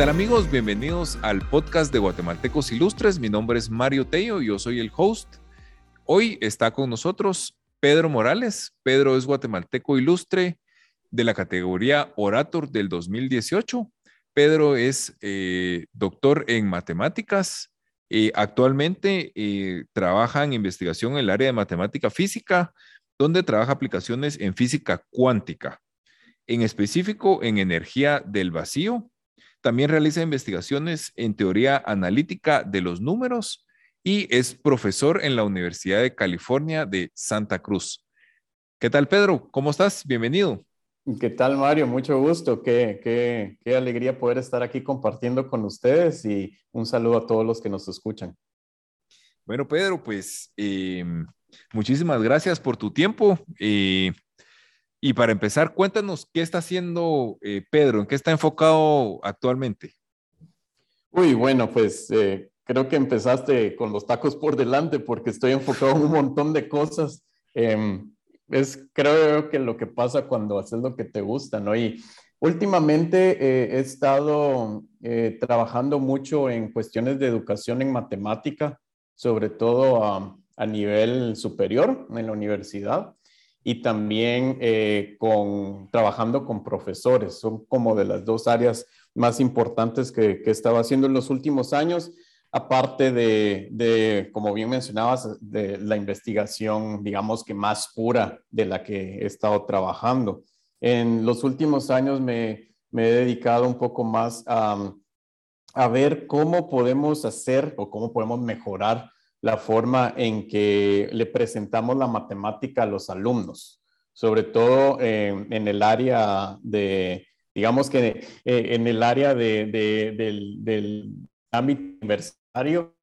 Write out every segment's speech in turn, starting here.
¿Qué tal amigos? Bienvenidos al podcast de Guatemaltecos Ilustres. Mi nombre es Mario Tello, yo soy el host. Hoy está con nosotros Pedro Morales. Pedro es guatemalteco ilustre de la categoría Orator del 2018. Pedro es eh, doctor en matemáticas. Eh, actualmente eh, trabaja en investigación en el área de matemática física, donde trabaja aplicaciones en física cuántica, en específico en energía del vacío también realiza investigaciones en teoría analítica de los números y es profesor en la Universidad de California de Santa Cruz. ¿Qué tal, Pedro? ¿Cómo estás? Bienvenido. ¿Qué tal, Mario? Mucho gusto. Qué, qué, qué alegría poder estar aquí compartiendo con ustedes y un saludo a todos los que nos escuchan. Bueno, Pedro, pues em, muchísimas gracias por tu tiempo. Eh, y para empezar, cuéntanos qué está haciendo eh, Pedro, en qué está enfocado actualmente. Uy, bueno, pues eh, creo que empezaste con los tacos por delante porque estoy enfocado en un montón de cosas. Em, es creo que lo que pasa cuando haces lo que te gusta, ¿no? Y últimamente eh, he estado trabajando mucho en cuestiones de educación en matemática, sobre todo a nivel superior en la universidad y también eh, con, trabajando con profesores. Son como de las dos áreas más importantes que, que estaba haciendo en los últimos años, aparte de, de, como bien mencionabas, de la investigación, digamos que más pura de la que he estado trabajando. En los últimos años me, me he dedicado un poco más a, a ver cómo podemos hacer o cómo podemos mejorar la forma en que le presentamos la matemática a los alumnos, sobre todo eh, en el área de, digamos que eh, en el área del, ámbito universitario,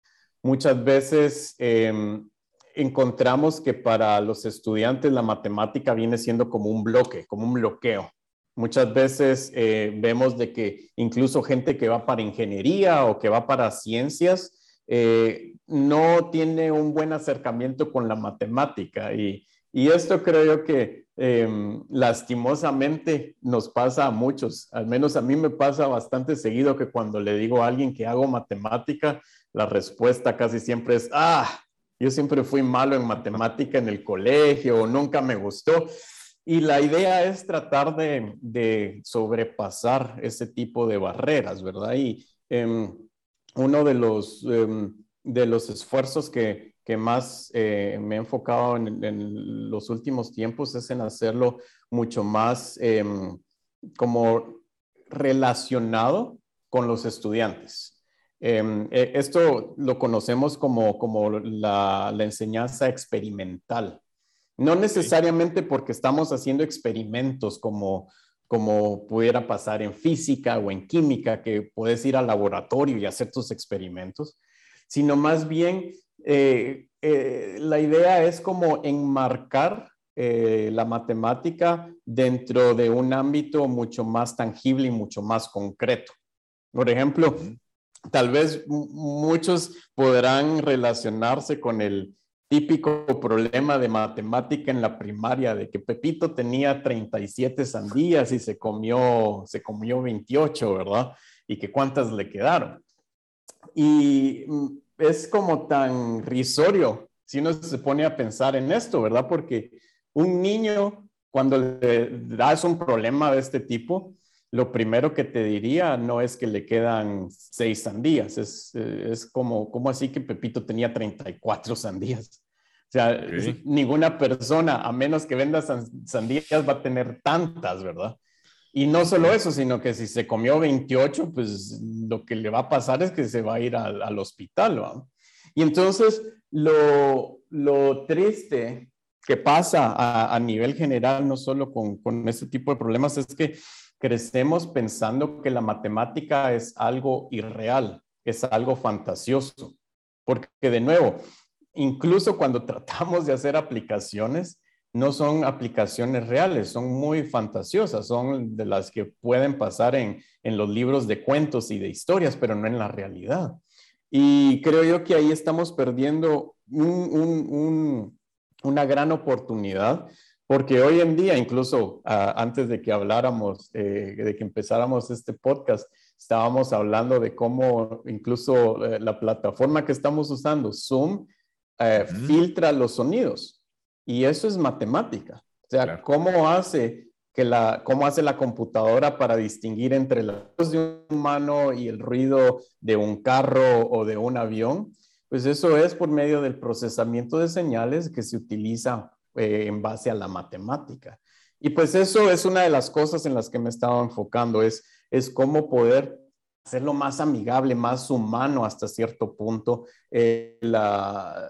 muchas veces em, encontramos que para los estudiantes la matemática viene siendo como un bloque, como un bloqueo. Muchas veces eh, vemos de que incluso gente que va para ingeniería o que va para ciencias, eh, no tiene un buen acercamiento con la matemática y, esto creo yo que em, lastimosamente nos pasa a muchos, al menos a mí me pasa bastante seguido que cuando le digo a alguien que hago matemática, la respuesta casi siempre es, ah, yo siempre fui malo en matemática en el colegio o nunca me gustó. Y la idea es tratar de, sobrepasar ese tipo de barreras, ¿verdad? Y em, uno de los, em, de los esfuerzos que, que más eh, me he enfocado en, los últimos tiempos es en hacerlo mucho más em, como relacionado con los estudiantes. Em, e, esto lo conocemos como, como la, la enseñanza experimental. No necesariamente porque estamos haciendo experimentos como como pudiera pasar en física o en química, que puedes ir al laboratorio y hacer tus experimentos, sino más bien eh, eh, la idea es como enmarcar eh, la matemática dentro de un ámbito mucho más tangible y mucho más concreto. Por ejemplo, tal vez muchos podrán relacionarse con el típico problema de matemática en la primaria, de que Pepito tenía 37 sandías y se comió, se comió 28, ¿verdad? Y que cuántas le quedaron. Y mm, es como tan risorio si uno se pone a pensar en esto, ¿verdad? Porque un niño, cuando le das un problema de este tipo, lo primero que te diría no es que le quedan seis sandías, es, es como, como así que Pepito tenía 34 sandías. O sea, ninguna persona, a menos que venda sandías, va a tener tantas, ¿verdad? Y no solo eso, sino que si se comió 28, pues lo que le va a pasar es que se va a ir al, hospital, ¿verdad? Y entonces, lo, lo triste que pasa a, a, nivel general, no solo con, con este tipo de problemas, es que crecemos pensando que la matemática es algo irreal, es algo fantasioso. Porque de nuevo, incluso cuando tratamos de hacer aplicaciones, no son aplicaciones reales, son muy fantasiosas, son de las que pueden pasar en, los libros de cuentos y de historias, pero no en la realidad. Y creo yo que ahí estamos perdiendo una gran oportunidad porque hoy en día, incluso ah, antes de que habláramos, eh, de que empezáramos este podcast, estábamos hablando de cómo incluso eh, la plataforma que estamos usando, Zoom, eh, filtra los sonidos. Y eso es matemática. O sea, ¿cómo hace que la, cómo hace la computadora para distinguir entre la voz de un humano y el ruido de un carro o de un avión? Pues eso es por medio del procesamiento de señales que se utiliza eh, en base a la matemática. Y pues eso es una de las cosas en las que me estaba enfocando, es, es cómo poder hacerlo más amigable, más humano hasta cierto punto. Eh, la,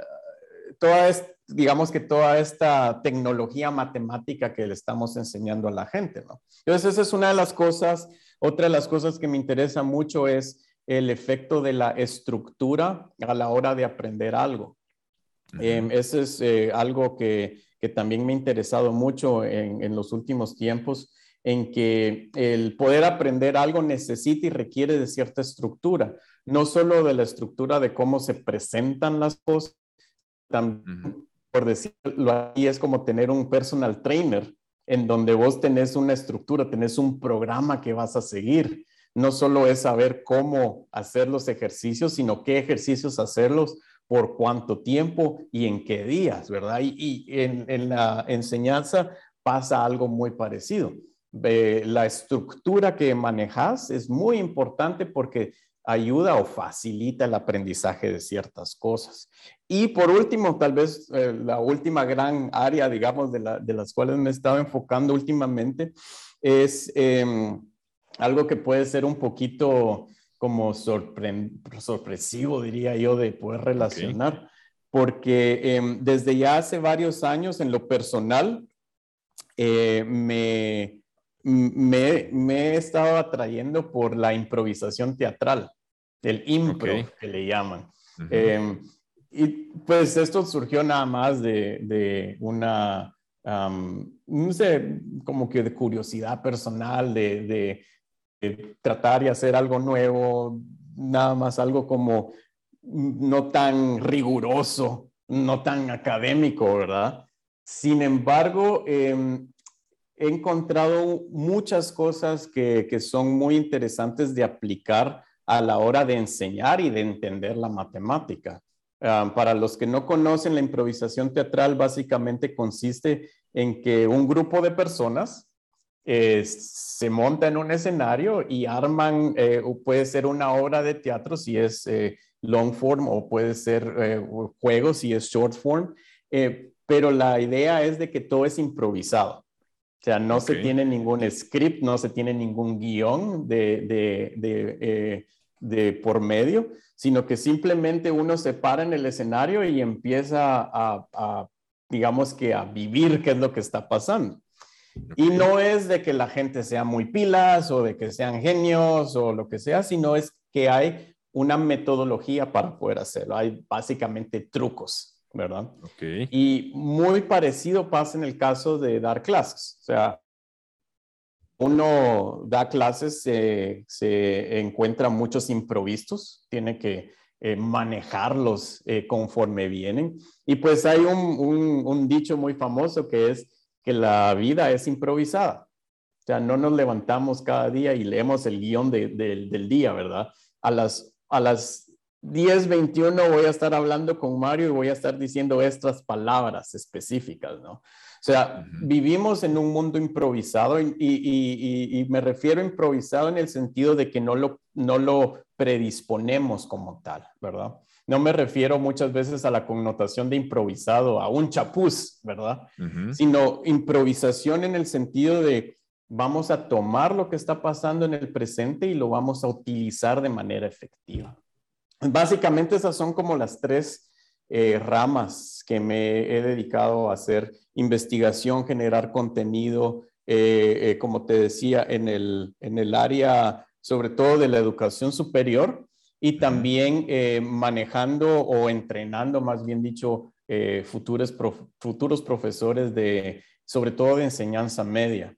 toda digamos que toda esta tecnología matemática que le estamos enseñando a la gente, ¿no? Entonces, esa es una de las cosas. Otra de las cosas que me interesa mucho es el efecto de la estructura a la hora de aprender algo. Eh, eso es eh, algo que, que, también me ha interesado mucho en, en, los últimos tiempos, en que el poder aprender algo necesita y requiere de cierta estructura, no solo de la estructura de cómo se presentan las cosas, también, por decirlo así, es como tener un personal trainer en donde vos tenés una estructura, tenés un programa que vas a seguir. No solo es saber cómo hacer los ejercicios, sino qué ejercicios hacerlos, por cuánto tiempo y en qué días, ¿verdad? Y, en, la enseñanza pasa algo muy parecido. la estructura que manejas es muy importante porque ayuda o facilita el aprendizaje de ciertas cosas. Y por último, tal vez eh, la última gran área, digamos, de, las cuales me he enfocando últimamente es em, algo que puede ser un poquito como sorpresivo, diría yo, de poder relacionar, porque em, desde ya hace varios años en lo personal eh, me, me, me, he estado atrayendo por la improvisación teatral el impro que le llaman. Em, y pues esto surgió nada más de, de una, no sé, como que de curiosidad personal, de, de, tratar y hacer algo nuevo, nada más algo como no tan riguroso, no tan académico, ¿verdad? Sin embargo, em, he encontrado muchas cosas que, que, son muy interesantes de aplicar a la hora de enseñar y de entender la matemática. Ah, para los que no conocen, la improvisación teatral básicamente consiste en que un grupo de personas eh, se monta en un escenario y arman, eh, puede ser una obra de teatro si es eh, long form o puede ser juego si es short form, pero la idea es de que todo es improvisado. O sea, no se tiene ningún script, no se tiene ningún guion de, de de por medio, sino que simplemente uno se para en el escenario y empieza a, digamos que a vivir qué es lo que está pasando. Y no es de que la gente sea muy pilas o de que sean genios o lo que sea, sino es que hay una metodología para poder hacerlo. Hay básicamente trucos, ¿verdad? Y muy parecido pasa en el caso de dar clases. O sea, uno da clases, se encuentra muchos improvisos, tiene que eh, manejarlos eh, conforme vienen. Y pues hay un, dicho muy famoso que es que la vida es improvisada. O sea, no nos levantamos cada día y leemos el guion del día, ¿verdad? A las, a las 10.21 voy a estar hablando con Mario y voy a estar diciendo estas palabras específicas, ¿no? O sea, vivimos en un mundo improvisado y, me refiero a improvisado en el sentido de que no lo, no lo predisponemos como tal, ¿verdad? No me refiero muchas veces a la connotación de improvisado, a un chapuz, ¿verdad? Sino improvisación en el sentido de vamos a tomar lo que está pasando en el presente y lo vamos a utilizar de manera efectiva. Básicamente esas son como las tres eh, ramas que me he dedicado a hacer investigación, generar contenido, eh, eh, como te decía, en el, en el área sobre todo de la educación superior y también manejando o entrenando, más bien dicho, futuros, futuros profesores de, sobre todo de enseñanza media.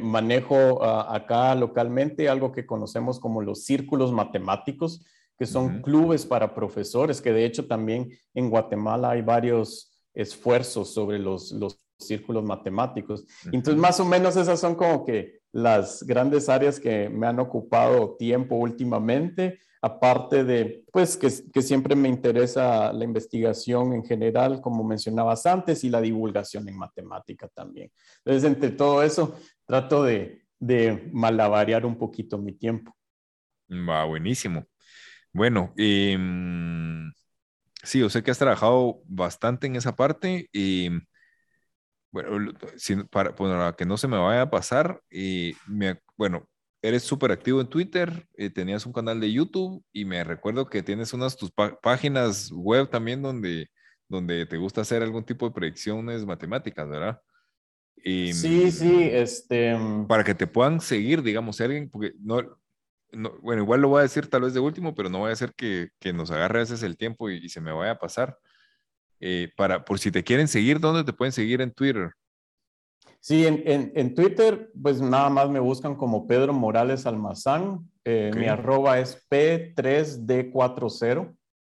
manejo ah, acá localmente algo que conocemos como los círculos matemáticos, que son clubes para profesores, que de hecho también en Guatemala hay varios esfuerzos sobre los, los círculos matemáticos. Entonces, más o menos esas son como que las grandes áreas que me han ocupado tiempo últimamente, aparte de, pues, que, siempre me interesa la investigación en general, como mencionabas antes, y la divulgación en matemática también. Entonces, entre todo eso, trato de, de un poquito mi tiempo. Va, buenísimo. Bueno, em, sí, yo sé que has trabajado bastante en esa parte y bueno, para, que no se me vaya a pasar, y me, bueno, eres súper activo en Twitter, eh, tenías un canal de YouTube y me recuerdo que tienes unas tus páginas web también donde, donde te gusta hacer algún tipo de predicciones matemáticas, ¿verdad? sí, sí, este... Para que te puedan seguir, digamos, alguien, porque no, bueno, igual lo voy a decir tal vez de último, pero no voy a hacer que, que nos agarre a veces el tiempo y, se me vaya a pasar. Eh, para, por si te quieren seguir, ¿dónde te pueden seguir en Twitter? Sí, en, en, en Twitter, pues nada más me buscan como Pedro Morales Almazán. Eh, mi arroba es P3D40. O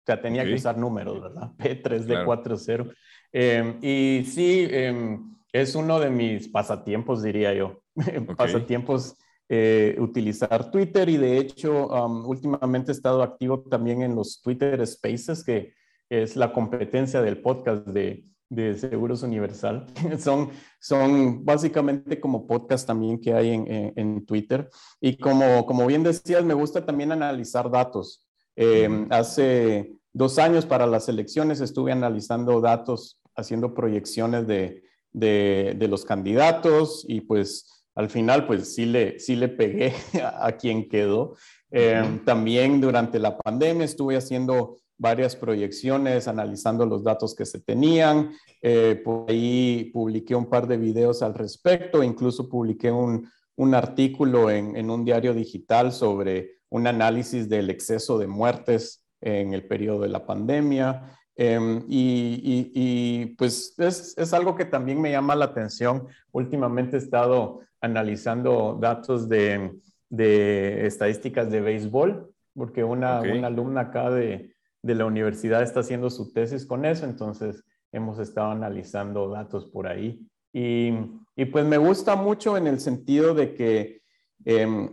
sea, tenía que usar números, ¿verdad? P3D40. Em, y sí, em, es uno de mis pasatiempos, diría yo. pasatiempos eh, utilizar Twitter y de hecho últimamente he estado activo también en los Twitter Spaces, que es la competencia del podcast de, de Seguros Universal. son, son básicamente como podcast también que hay en, en, Twitter. Y como, como bien decías, me gusta también analizar datos. Em, hace dos años para las elecciones estuve analizando datos, haciendo proyecciones de, de, de los candidatos y pues al final pues sí le, sí le pegué a, quien quedó. Em, también durante la pandemia estuve haciendo varias proyecciones, analizando los datos que se tenían. Eh, por ahí publiqué un par de videos al respecto, incluso publiqué un, artículo en, un diario digital sobre un análisis del exceso de muertes en el periodo de la pandemia. Em, y, pues es, es, algo que también me llama la atención. Últimamente he estado analizando datos de, de estadísticas de béisbol, porque una, una alumna acá de, de, la universidad está haciendo su tesis con eso, entonces hemos estado analizando datos por ahí. Y, y pues me gusta mucho en el sentido de que em,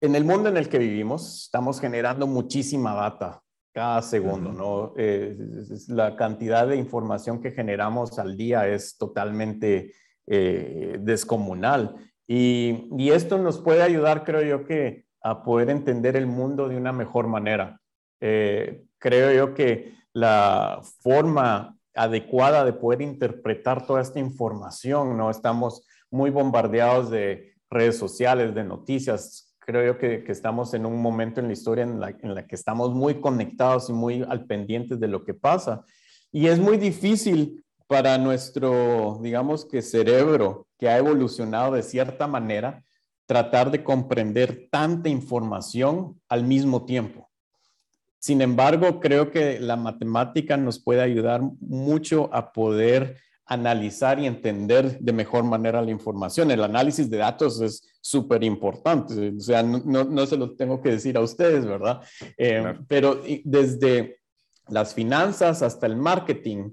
en el mundo en el que vivimos estamos generando muchísima data cada segundo, ¿no? Eh, la cantidad de información que generamos al día es totalmente eh, descomunal. Y, y, esto nos puede ayudar, creo yo, que a poder entender el mundo de una mejor manera. Eh, creo yo que la forma adecuada de poder interpretar toda esta información, ¿no? Estamos muy bombardeados de redes sociales, de noticias. Creo yo que, estamos en un momento en la historia en la, en la que estamos muy conectados y muy al pendiente de lo que pasa. Y es muy difícil para nuestro, digamos que cerebro que ha evolucionado de cierta manera, tratar de comprender tanta información al mismo tiempo. Sin embargo, creo que la matemática nos puede ayudar mucho a poder analizar y entender de mejor manera la información. El análisis de datos es súper importante, o sea, no, se lo tengo que decir a ustedes, ¿verdad? Eh, pero desde las finanzas hasta el marketing,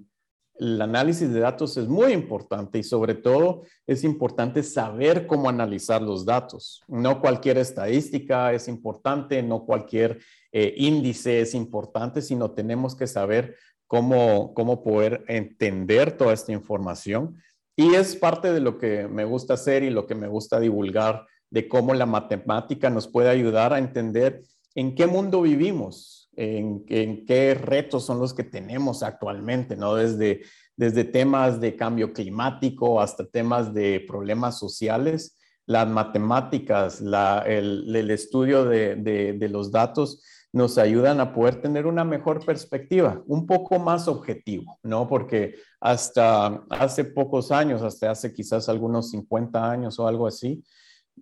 el análisis de datos es muy importante y sobre todo es importante saber cómo analizar los datos. No cualquier estadística es importante, no cualquier eh, índice es importante, sino tenemos que saber cómo, cómo poder entender toda esta información. Y es parte de lo que me gusta hacer y lo que me gusta divulgar de cómo la matemática nos puede ayudar a entender en qué mundo vivimos, en, qué retos son los que tenemos actualmente, ¿no? Desde, desde temas de cambio climático hasta temas de problemas sociales, las matemáticas, el, estudio de, de, los datos nos ayudan a poder tener una mejor perspectiva, un poco más objetivo, ¿no? Porque hasta hace pocos años, hasta hace quizás algunos 50 años o algo así,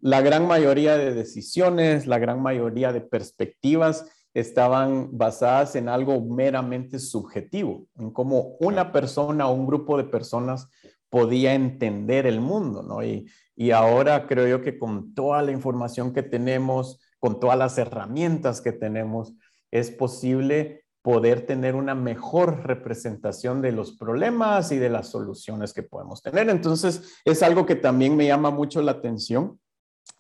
la gran mayoría de decisiones, la gran mayoría de perspectivas estaban basadas en algo meramente subjetivo, en cómo una persona o un grupo de personas podía entender el mundo, ¿no? Y, y ahora creo yo que con toda la información que tenemos, con todas las herramientas que tenemos, es posible poder tener una mejor representación de los problemas y de las soluciones que podemos tener. Entonces, es algo que también me llama mucho la atención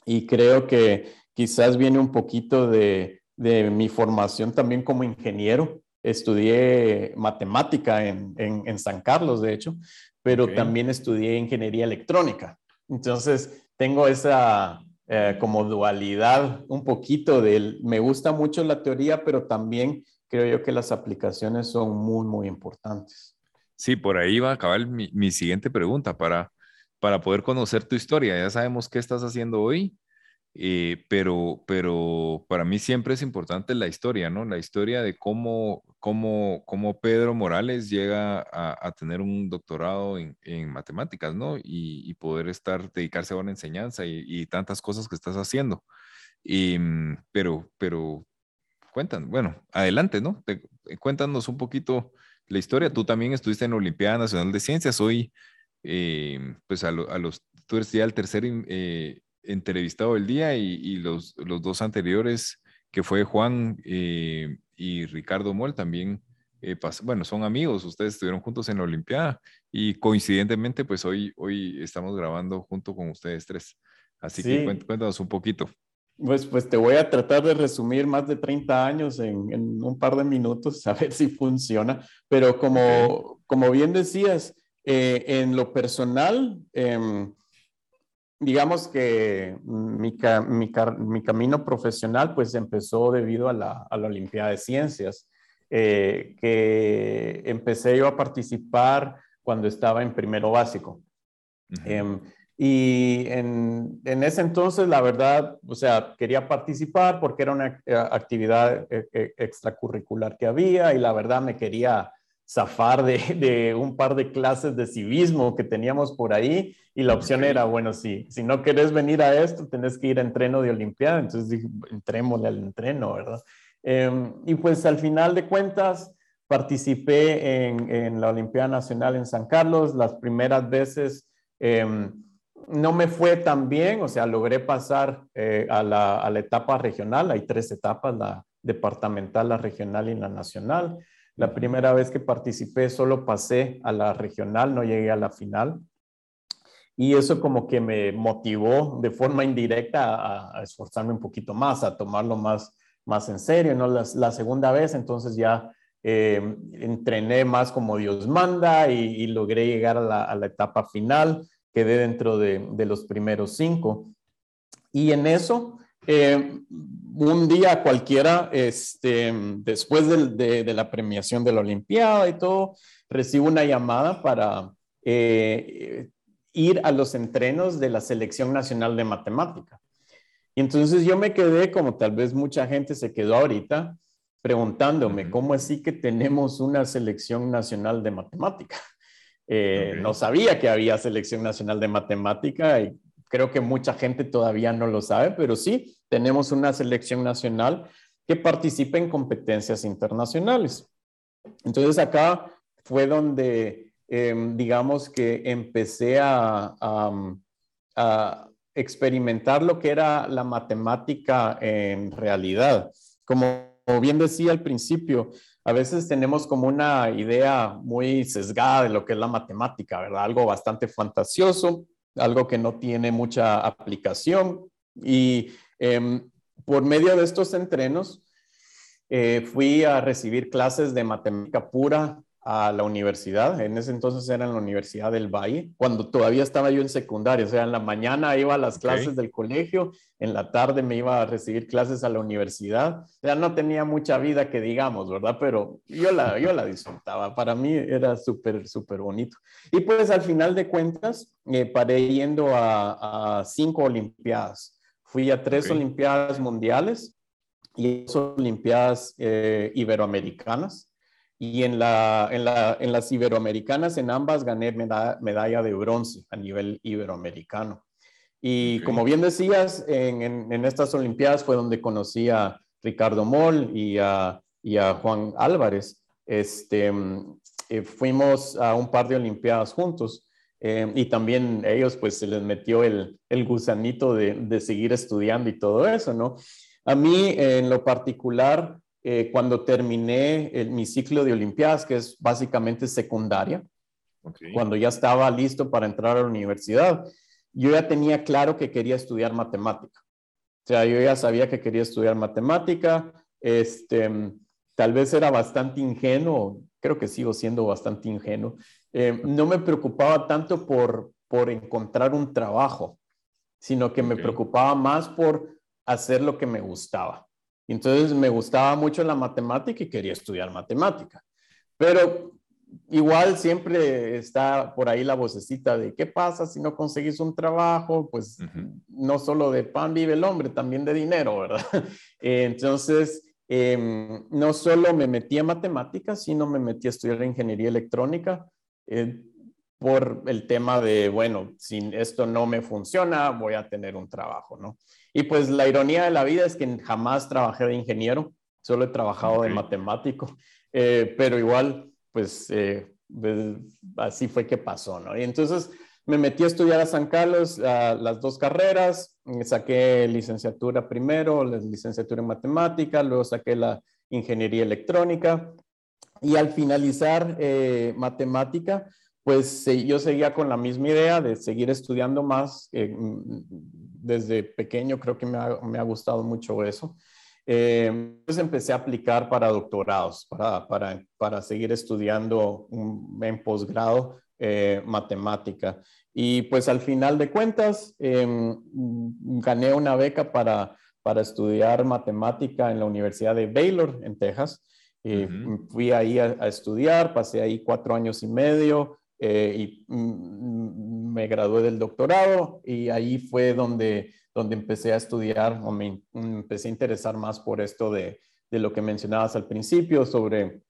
y creo que quizás viene un poquito de, mi formación también como ingeniero. Estudié matemática en, San Carlos, de hecho, pero también estudié ingeniería electrónica. Entonces, tengo esa eh, como dualidad un poquito de, me gusta mucho la teoría, pero también creo yo que las aplicaciones son muy, muy importantes. Sí, por ahí va a acabar mi, mi siguiente pregunta para, para poder conocer tu historia. Ya sabemos qué estás haciendo hoy, eh, pero, pero para mí siempre es importante la historia, ¿no? La historia de cómo, cómo, cómo Pedro Morales llega a, a tener un doctorado en, en matemáticas, ¿no? Y, y, poder estar, dedicarse a una enseñanza y, y tantas cosas que estás haciendo. Y, mm, pero, pero cuentan, bueno, adelante, ¿no? Eh, cuéntanos un poquito la historia. Tú también estuviste en la Olimpiada Nacional de Ciencias. Hoy, eh, pues a, los, tú eres ya el tercer eh, entrevistado del día y, los, los, dos anteriores, que fue Juan y Ricardo Moll, también, bueno, son amigos, ustedes estuvieron juntos en la Olimpiada y coincidentemente, pues hoy, hoy estamos grabando junto con ustedes tres. Así que cuéntanos un poquito. Pues, pues te voy a tratar de resumir más de 30 años en, un par de minutos, a ver si funciona. Pero como, como bien decías, eh, en lo personal, em, digamos que mi, mi, camino profesional pues empezó debido a la, a la Olimpiada de Ciencias, eh, que empecé yo a participar cuando estaba en primero básico. Y en, en, ese entonces, la verdad, o sea, quería participar porque era una eh, actividad eh, extracurricular que había y la verdad me quería zafar de, de, un par de clases de civismo que teníamos por ahí y la opción era, bueno, si, si no querés venir a esto, tenés que ir a entreno de Olimpiada. Entonces dije, entrémosle al entreno, ¿verdad? Em, y pues al final de cuentas, participé en, en, la Olimpiada Nacional en San Carlos las primeras veces. Eh, no me fue tan bien, o sea, logré pasar eh, a, la, etapa regional. Hay tres etapas, la departamental, la regional y la nacional. La primera vez que participé solo pasé a la regional, no llegué a la final. Y eso como que me motivó de forma indirecta a, esforzarme un poquito más, a tomarlo más, más en serio. ¿no? La, segunda vez entonces ya eh, entrené más como Dios manda y, logré llegar a la etapa final quedé dentro de, los primeros cinco. Y en eso, eh, un día cualquiera, este, después de, la premiación de la Olimpiada y todo, recibo una llamada para eh, ir a los entrenos de la Selección Nacional de Matemática. Y entonces yo me quedé, como tal vez mucha gente se quedó ahorita, preguntándome, ¿cómo así que tenemos una selección nacional de matemática? Eh, no sabía que había selección nacional de matemática y creo que mucha gente todavía no lo sabe, pero sí, tenemos una selección nacional que participa en competencias internacionales. Entonces acá fue donde, em, digamos que empecé a, a, experimentar lo que era la matemática en realidad. Como bien decía al principio, a veces tenemos como una idea muy sesgada de lo que es la matemática, ¿verdad? Algo bastante fantasioso, algo que no tiene mucha aplicación. Y em, por medio de estos entrenos, eh, fui a recibir clases de matemática pura a la universidad. En ese entonces era en la Universidad del Valle, cuando todavía estaba yo en secundaria. O sea, en la mañana iba a las clases del colegio, en la tarde me iba a recibir clases a la universidad. O sea, no tenía mucha vida que digamos, ¿verdad? Pero yo la, yo la disfrutaba. Para mí era súper, súper bonito. Y pues al final de cuentas, eh, paré yendo a, cinco Olimpiadas. Fui a tres Olimpiadas mundiales y dos Olimpiadas eh, iberoamericanas. Y en, la, en, la, en las iberoamericanas, en ambas gané medalla, de bronce a nivel iberoamericano. Y como bien decías, en, en, estas Olimpiadas fue donde conocí a Ricardo Moll y a, y a Juan Álvarez. Este, eh, fuimos a un par de Olimpiadas juntos eh, y también ellos pues se les metió el, el gusanito de, de, seguir estudiando y todo eso, ¿no? A mí en lo particular eh, cuando terminé mi ciclo de Olimpiadas, que es básicamente secundaria, cuando ya estaba listo para entrar a la universidad, yo ya tenía claro que quería estudiar matemática. O sea, yo ya sabía que quería estudiar matemática, este, tal vez era bastante ingenuo, creo que sigo siendo bastante ingenuo. Eh, no me preocupaba tanto por, por encontrar un trabajo, sino que me preocupaba más por hacer lo que me gustaba. Entonces me gustaba mucho la matemática y quería estudiar matemática. Pero igual siempre está por ahí la vocecita de qué pasa si no conseguís un trabajo, pues no solo de pan vive el hombre, también de dinero, ¿verdad? Entonces, em, no solo me metí a matemáticas, sino me metí a estudiar ingeniería electrónica eh, por el tema de, bueno, si esto no me funciona, voy a tener un trabajo, ¿no? Y pues la ironía de la vida es que jamás trabajé de ingeniero, solo he trabajado de matemático, eh, pero igual, pues, eh, pues, así fue que pasó, ¿no? Y entonces me metí a estudiar a San Carlos las dos carreras, saqué licenciatura primero, la licenciatura en matemática, luego saqué la ingeniería electrónica y al finalizar eh, matemática, pues yo seguía con la misma idea de seguir estudiando más. Eh, desde pequeño creo que me ha, gustado mucho eso. Eh, pues empecé a aplicar para doctorados, para, para, para seguir estudiando en posgrado eh, matemática. Y pues al final de cuentas, em, gané una beca para, para estudiar matemática en la Universidad de Baylor, en Texas. Fui ahí a, a, estudiar, pasé ahí cuatro años y medio, eh, y mm, me gradué del doctorado y ahí fue donde, donde empecé a estudiar o me, empecé a interesar más por esto de, de lo que mencionabas al principio sobre,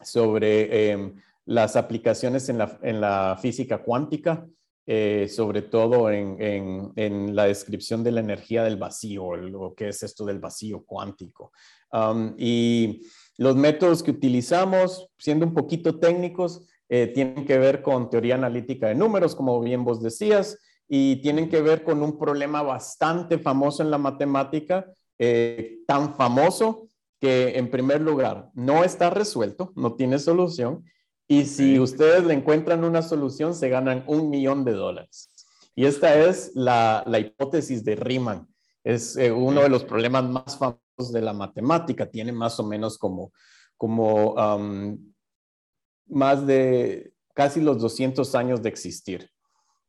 sobre em, las aplicaciones en la, en la física cuántica, eh, sobre todo en, en, en, la descripción de la energía del vacío, lo que es esto del vacío cuántico. y los métodos que utilizamos, siendo un poquito técnicos, eh, tienen que ver con teoría analítica de números, como bien vos decías, y tienen que ver con un problema bastante famoso en la matemática, eh, tan famoso que en primer lugar no está resuelto, no tiene solución, y si ustedes le encuentran una solución, se ganan un millón de dólares. Y esta es la, hipótesis de Riemann. Es eh, uno de los problemas más famosos de la matemática. Tiene más o menos como, como más de casi los 200 años de existir.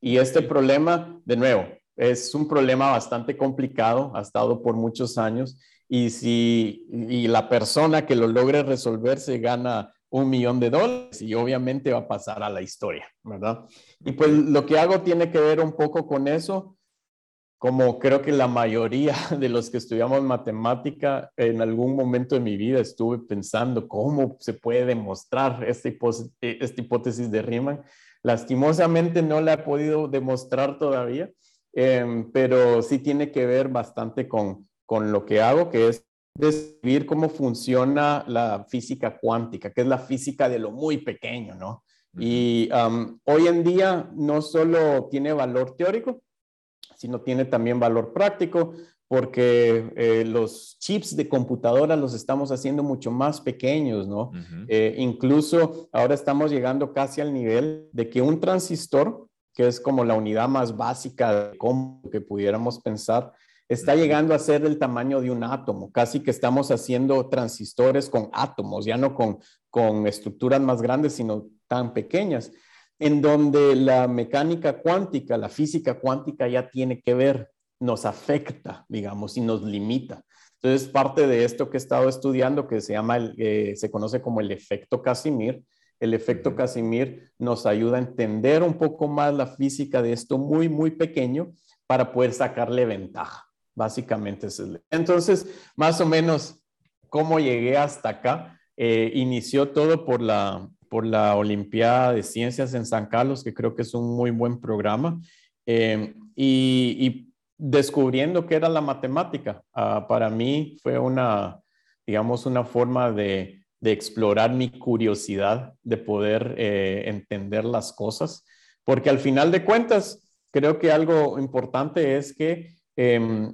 Y este problema, de nuevo, es un problema bastante complicado, ha estado por muchos años y si y la persona que lo logre resolver se gana un millón de dólares y obviamente va a pasar a la historia, ¿verdad? Y pues lo que hago tiene que ver un poco con eso como creo que la mayoría de los que estudiamos matemática, en algún momento de mi vida estuve pensando cómo se puede demostrar esta, hipótesis de Riemann. Lastimosamente no la he podido demostrar todavía, em, pero sí tiene que ver bastante con, con lo que hago, que es describir cómo funciona la física cuántica, que es la física de lo muy pequeño, ¿no? Y hoy en día no solo tiene valor teórico, sino tiene también valor práctico porque eh, los chips de computadora los estamos haciendo mucho más pequeños, ¿no? Eh, incluso ahora estamos llegando casi al nivel de que un transistor, que es como la unidad más básica de cómo que pudiéramos pensar, está llegando a ser el tamaño de un átomo. Casi que estamos haciendo transistores con átomos, ya no con, con estructuras más grandes, sino tan pequeñas en donde la mecánica cuántica, la física cuántica ya tiene que ver, nos afecta, digamos, y nos limita. Entonces, parte de esto que he estado estudiando, que se llama, eh, se conoce como el efecto Casimir, el efecto Casimir nos ayuda a entender un poco más la física de esto muy, muy pequeño para poder sacarle ventaja. Básicamente es el... Entonces, más o menos, ¿cómo llegué hasta acá? Eh, inició todo por la, por la Olimpiada de Ciencias en San Carlos, que creo que es un muy buen programa, eh, y, descubriendo qué era la matemática. Ah, para mí fue una, digamos, una forma de, explorar mi curiosidad, de poder eh, entender las cosas, porque al final de cuentas, creo que algo importante es que em,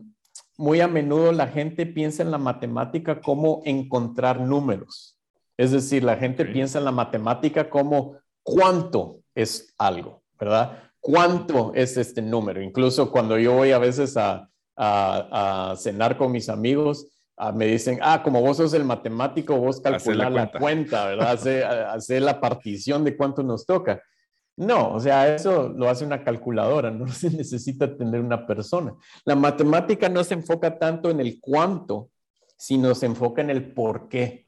muy a menudo la gente piensa en la matemática como encontrar números. Es decir, la gente piensa en la matemática como cuánto es algo, ¿verdad? ¿Cuánto es este número? Incluso cuando yo voy a veces a, cenar con mis amigos, ah, me dicen, ah, como vos sos el matemático, vos calculas la, cuenta, ¿verdad? Hacer la partición de cuánto nos toca. No, o sea, eso lo hace una calculadora, no se necesita tener una persona. La matemática no se enfoca tanto en el cuánto, sino se enfoca en el por qué.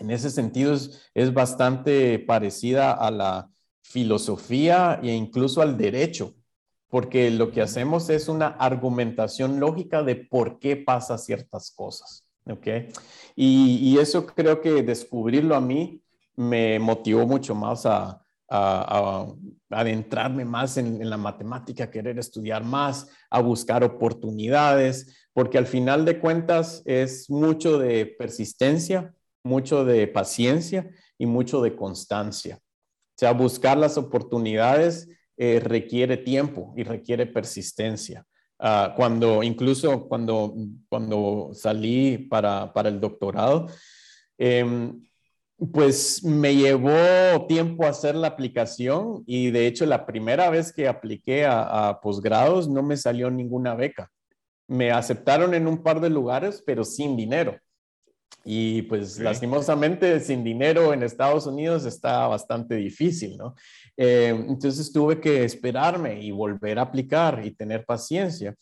En ese sentido es, bastante parecida a la filosofía e incluso al derecho, porque lo que hacemos es una argumentación lógica de por qué pasa ciertas cosas. ¿ok? Y, eso creo que descubrirlo a mí me motivó mucho más a, a, adentrarme más en, la matemática, a querer estudiar más, a buscar oportunidades, porque al final de cuentas es mucho de persistencia, mucho de paciencia y mucho de constancia. O sea, buscar las oportunidades eh, requiere tiempo y requiere persistencia. Ah, cuando, incluso cuando, cuando salí para, para el doctorado, em, pues me llevó tiempo hacer la aplicación y de hecho la primera vez que apliqué a, posgrados no me salió ninguna beca. Me aceptaron en un par de lugares, pero sin dinero. Y pues lastimosamente sin dinero en Estados Unidos está bastante difícil, ¿no? Eh, entonces tuve que esperarme y volver a aplicar y tener paciencia.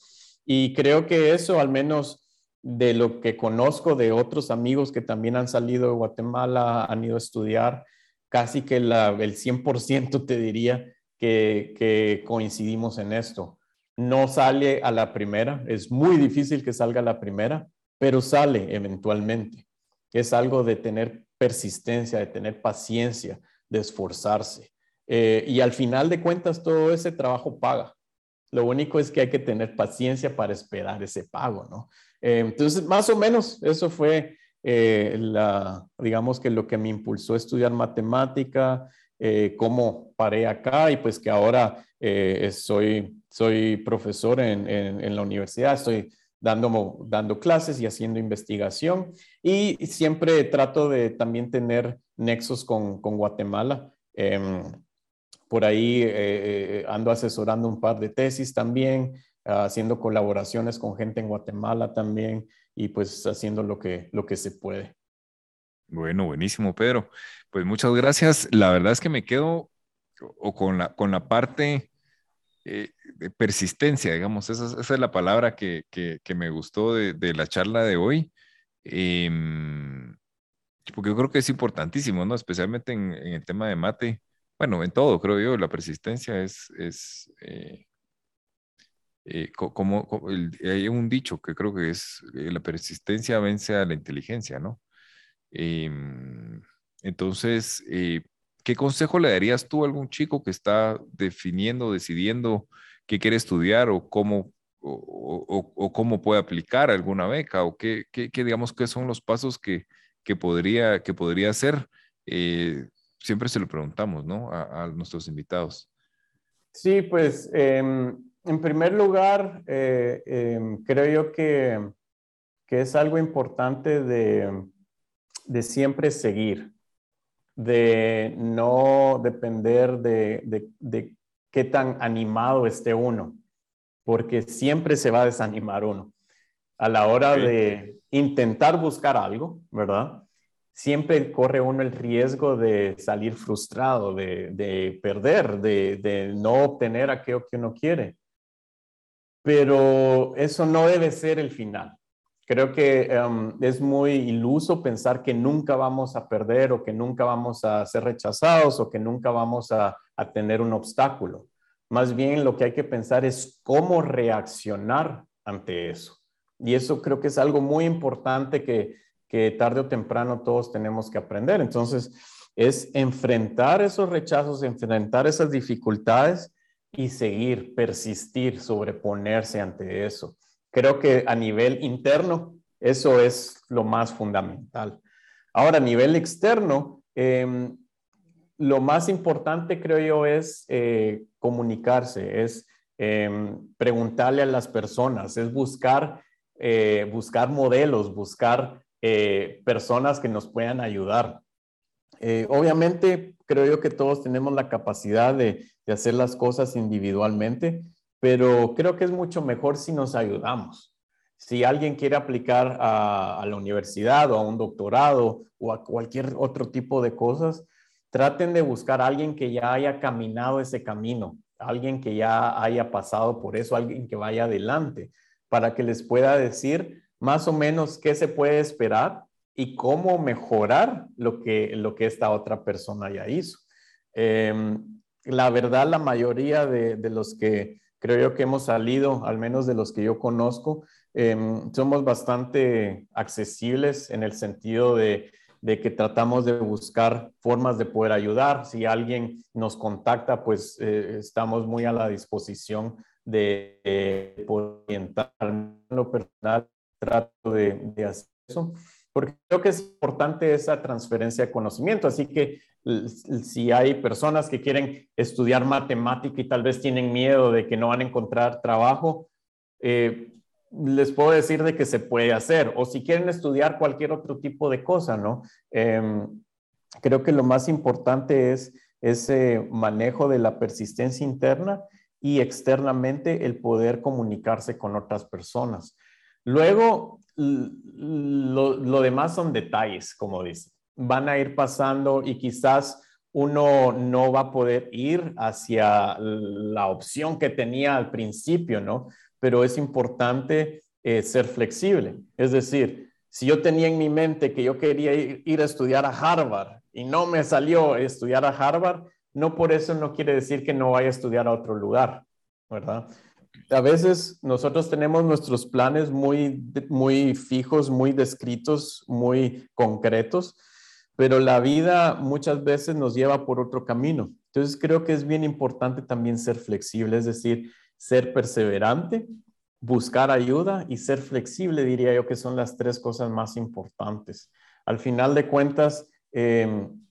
Y creo que eso al menos de lo que conozco de otros amigos que también han salido de Guatemala, han ido a estudiar, casi que el 100% te diría que, que coincidimos en esto. No sale a la primera, es muy difícil que salga a la primera, pero sale eventualmente. Es algo de tener persistencia, de tener paciencia, de esforzarse. Eh, y al final de cuentas, todo ese trabajo paga. Lo único es que hay que tener paciencia para esperar ese pago, ¿no? Eh, entonces, más o menos, eso fue eh, la, digamos que lo que me impulsó a estudiar matemática, cómo paré acá y pues que ahora soy, soy profesor en, en, la universidad, estoy dando, dando clases y haciendo investigación y siempre trato de también tener nexos con, con Guatemala. Em, por ahí ando asesorando un par de tesis también, haciendo colaboraciones con gente en Guatemala también y pues haciendo lo que, lo que se puede. Bueno, buenísimo, Pedro. Pues muchas gracias. La verdad es que me quedo o con la, con la parte eh, de persistencia, digamos, esa, es la palabra que, me gustó de, la charla de hoy. Em, porque yo creo que es importantísimo, ¿no? Especialmente en, el tema de mate. Bueno, en todo, creo yo, la persistencia es, es eh, eh, como, hay un dicho que creo que es eh, la persistencia vence a la inteligencia, ¿no? Em, entonces, ¿qué consejo le darías tú a algún chico que está definiendo, decidiendo qué quiere estudiar o cómo, o, cómo puede aplicar alguna beca o qué, qué, digamos, qué son los pasos que, que podría, que podría hacer? siempre se lo preguntamos, ¿no? A, nuestros invitados. Sí, pues em, en primer lugar, eh, em, creo yo que, es algo importante de, siempre seguir, de no depender de, qué tan animado esté uno, porque siempre se va a desanimar uno. A la hora de intentar buscar algo, ¿verdad? Siempre corre uno el riesgo de salir frustrado, de, perder, de, de no obtener aquello que uno quiere pero eso no debe ser el final. Creo que em, es muy iluso pensar que nunca vamos a perder o que nunca vamos a ser rechazados o que nunca vamos a, tener un obstáculo. Más bien lo que hay que pensar es cómo reaccionar ante eso. Y eso creo que es algo muy importante que, que tarde o temprano todos tenemos que aprender. Entonces, es enfrentar esos rechazos, enfrentar esas dificultades y seguir, persistir, sobreponerse ante eso. Creo que a nivel interno, eso es lo más fundamental. Ahora, a nivel externo, em, lo más importante, creo yo, es eh, comunicarse, es em, preguntarle a las personas, es buscar eh, buscar modelos, buscar eh, personas que nos puedan ayudar. obviamente, creo yo que todos tenemos la capacidad de, hacer las cosas individualmente, pero creo que es mucho mejor si nos ayudamos. Si alguien quiere aplicar a, la universidad o a un doctorado o a cualquier otro tipo de cosas, traten de buscar a alguien que ya haya caminado ese camino, alguien que ya haya pasado por eso, alguien que vaya adelante, para que les pueda decir más o menos qué se puede esperar y cómo mejorar lo que, lo que esta otra persona ya hizo. Em, la verdad, la mayoría de, los que creo yo que hemos salido, al menos de los que yo conozco, em, somos bastante accesibles en el sentido de de que tratamos de buscar formas de poder ayudar. Si alguien nos contacta, pues eh, estamos muy a la disposición de, orientar lo personal, trato de, hacer eso, porque creo que es importante esa transferencia de conocimiento. Así que si hay personas que quieren estudiar matemática y tal vez tienen miedo de que no van a encontrar trabajo, eh, les puedo decir de que se puede hacer. O si quieren estudiar cualquier otro tipo de cosa, ¿no? Em, creo que lo más importante es ese manejo de la persistencia interna y externamente el poder comunicarse con otras personas. Luego, lo, demás son detalles, como dice. Van a ir pasando y quizás uno no va a poder ir hacia la opción que tenía al principio, ¿no? pero es importante eh, ser flexible. Es decir, si yo tenía en mi mente que yo quería ir, a estudiar a Harvard y no me salió estudiar a Harvard, no por eso no quiere decir que no vaya a estudiar a otro lugar, ¿verdad? A veces nosotros tenemos nuestros planes muy, muy fijos, muy descritos, muy concretos, pero la vida muchas veces nos lleva por otro camino. Entonces creo que es bien importante también ser flexible, es decir, ser perseverante, buscar ayuda y ser flexible, diría yo que son las tres cosas más importantes. Al final de cuentas, em,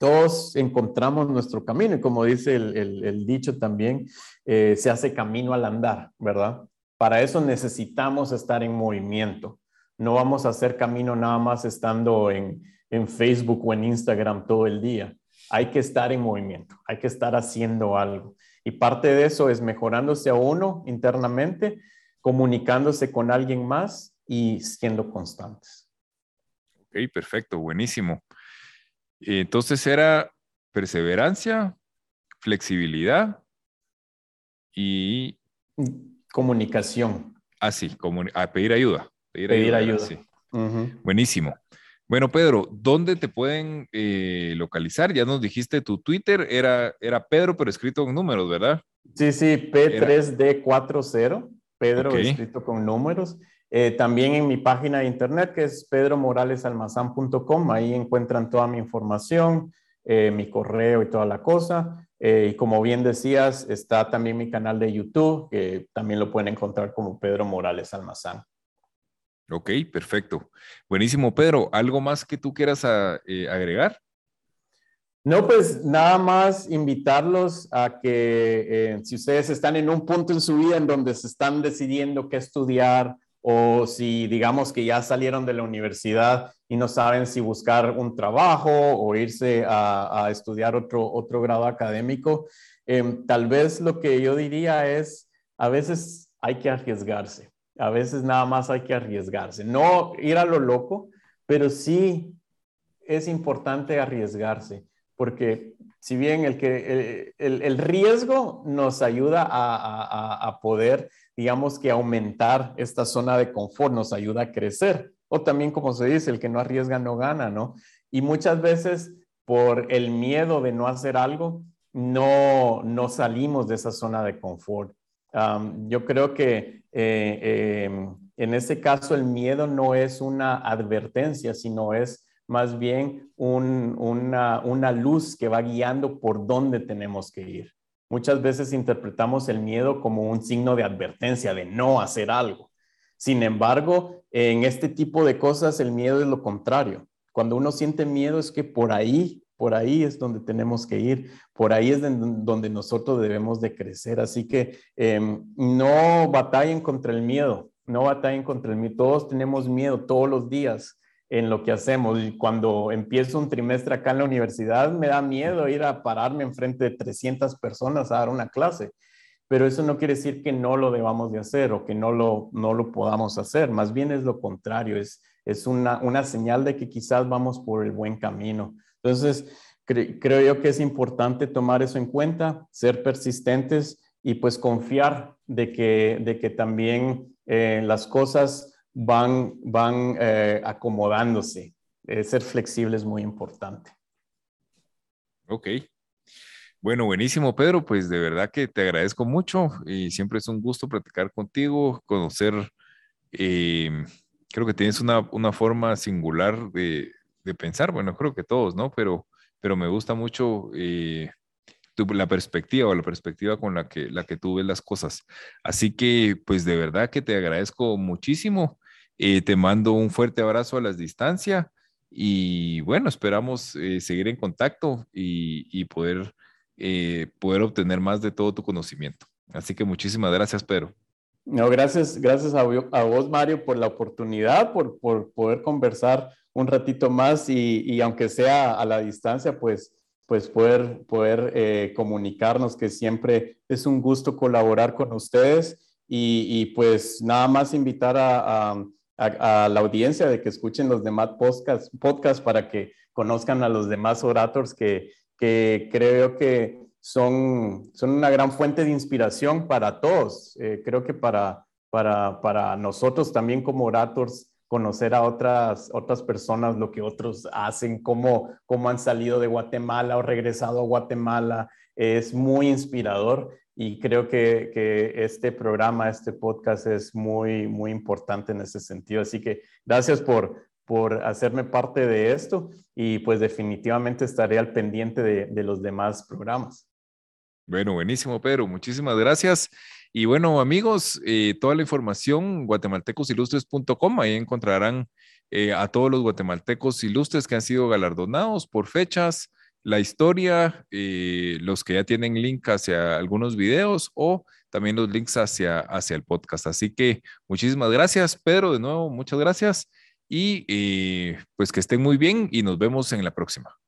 todos encontramos nuestro camino y como dice el, dicho también, eh, se hace camino al andar, ¿verdad? Para eso necesitamos estar en movimiento. No vamos a hacer camino nada más estando en, en Facebook o en Instagram todo el día. Hay que estar en movimiento, hay que estar haciendo algo. Y parte de eso es mejorándose a uno internamente, comunicándose con alguien más y siendo constantes. Ok, perfecto, buenísimo. Entonces era perseverancia, flexibilidad y... Comunicación. Ah, sí, a pedir ayuda. Pedir, ayuda. Buenísimo. Bueno, Pedro, ¿dónde te pueden eh, localizar? Ya nos dijiste tu Twitter, era, era Pedro, pero escrito con números, ¿verdad? Sí, sí, P3D40, Pedro escrito con números. Eh, también en mi página de internet, que es pedromoralesalmazán.com, ahí encuentran toda mi información, eh, mi correo y toda la cosa. y como bien decías, está también mi canal de YouTube, que también lo pueden encontrar como Pedro Morales Almazán. Ok, perfecto. Buenísimo, Pedro. ¿Algo más que tú quieras ah, eh, agregar? No, pues nada más invitarlos a que eh, si ustedes están en un punto en su vida en donde se están decidiendo qué estudiar o si digamos que ya salieron de la universidad y no saben si buscar un trabajo o irse a, estudiar otro, otro grado académico, em, tal vez lo que yo diría es, a veces hay que arriesgarse. A veces nada más hay que arriesgarse. No ir a lo loco, pero sí es importante arriesgarse, porque si bien el, que, el, riesgo nos ayuda a, poder, digamos que aumentar esta zona de confort, nos ayuda a crecer. O también, como se dice, el que no arriesga no gana, ¿no? Y muchas veces por el miedo de no hacer algo, no, no salimos de esa zona de confort yo creo que eh, em, en este caso el miedo no es una advertencia, sino es más bien una, una luz que va guiando por dónde tenemos que ir. Muchas veces interpretamos el miedo como un signo de advertencia, de no hacer algo. Sin embargo, en este tipo de cosas el miedo es lo contrario. Cuando uno siente miedo es que por ahí por ahí es donde tenemos que ir, por ahí es donde nosotros debemos de crecer. Así que em, no batallen contra el miedo, no batallen contra el miedo. Todos tenemos miedo todos los días en lo que hacemos. Y cuando empiezo un trimestre acá en la universidad, me da miedo ir a pararme enfrente de 300 personas a dar una clase. Pero eso no quiere decir que no lo debamos de hacer o que no lo, no lo podamos hacer. Más bien es lo contrario, es, es una, una señal de que quizás vamos por el buen camino. Entonces, creo yo que es importante tomar eso en cuenta, ser persistentes y pues confiar de que, de que también eh, las cosas van, van eh, acomodándose. Eh, ser flexible es muy importante. Ok. Bueno, buenísimo, Pedro. Pues de verdad que te agradezco mucho y siempre es un gusto platicar contigo, conocer. creo que tienes una, una forma singular de, de, pensar. Bueno, creo que todos, ¿no? Pero, pero me gusta mucho la perspectiva o la perspectiva con la que, la que tú ves las cosas. Así que, pues de verdad que te agradezco muchísimo. Eh, te mando un fuerte abrazo a la distancia y bueno, esperamos eh, seguir en contacto y, poder, eh, poder obtener más de todo tu conocimiento. Así que muchísimas gracias, Pedro. No, gracias, gracias a, vos, Mario, por la oportunidad, por, por poder conversar un ratito más y, y aunque sea a la distancia, pues pues poder, poder eh, comunicarnos, que siempre es un gusto colaborar con ustedes y, pues nada más invitar a, a, la audiencia de que escuchen los demás podcasts podcast para que conozcan a los demás orators que, que creo que son, son una gran fuente de inspiración para todos. Eh, creo que para, para, para nosotros también como orators conocer a otras, otras personas, lo que otros hacen, cómo, cómo han salido de Guatemala o regresado a Guatemala. Es muy inspirador y creo que, que, este programa, este podcast es muy, muy importante en ese sentido. Así que gracias por, por hacerme parte de esto y pues definitivamente estaré al pendiente de, de los demás programas. Bueno, buenísimo, Pedro. Muchísimas gracias. Y bueno, amigos, eh, toda la información, guatemaltecosilustres.com, ahí encontrarán eh, a todos los guatemaltecos ilustres que han sido galardonados por fechas, la historia, eh, los que ya tienen link hacia algunos videos o también los links hacia, hacia el podcast. Así que muchísimas gracias, Pedro, de nuevo, muchas gracias y pues que estén muy bien y nos vemos en la próxima.